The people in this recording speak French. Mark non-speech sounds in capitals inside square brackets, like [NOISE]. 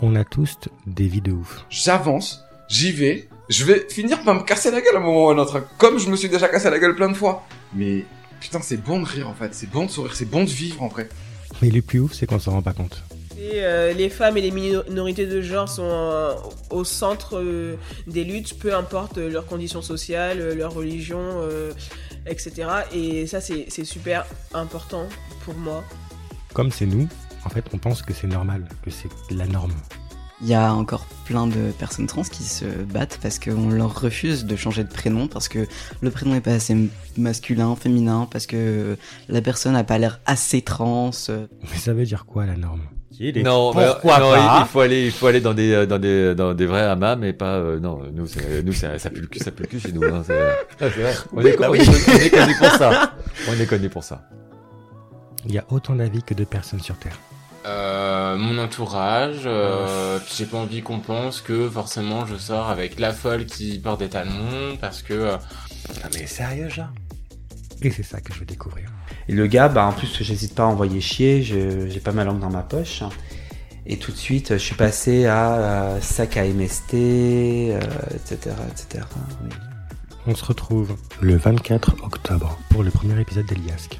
On a tous des vies de ouf. J'avance, j'y vais, je vais finir par me casser la gueule à un moment ou à un autre. Comme je me suis déjà cassé la gueule plein de fois. Mais putain, c'est bon de rire en fait, c'est bon de sourire, c'est bon de vivre en vrai. Mais le plus ouf, c'est qu'on s'en rend pas compte. Et, euh, les femmes et les minorités de genre sont euh, au centre euh, des luttes, peu importe leurs conditions sociales, leur religion, etc. Et ça, c'est super important pour moi. Comme c'est nous, en fait, on pense que c'est normal, que c'est la norme. Il y a encore plein de personnes trans qui se battent parce qu'on leur refuse de changer de prénom, parce que le prénom n'est pas assez masculin, féminin, parce que la personne n'a pas l'air assez trans. Mais ça veut dire quoi la norme? Non, pourquoi pas? il faut aller, il faut aller dans des, dans des, dans des vrais hammams et pas, euh, non, nous, nous, ça pue le cul, ça pue le cul chez nous. Hein, c'est [LAUGHS] vrai. On, est, bah on, est, connu pour ça. On est connu pour ça. Il y a autant d'avis que de personnes sur Terre. Euh, mon entourage, euh, j'ai pas envie qu'on pense que forcément je sors avec la folle qui porte des talons parce que. Euh... Ah mais sérieux, genre Et c'est ça que je veux découvrir. Et le gars, bah en plus j'hésite pas à envoyer chier, j'ai pas ma langue dans ma poche. Et tout de suite, je suis passé à euh, sac à MST, etc. etc. On se retrouve le 24 octobre pour le premier épisode d'Eliasque.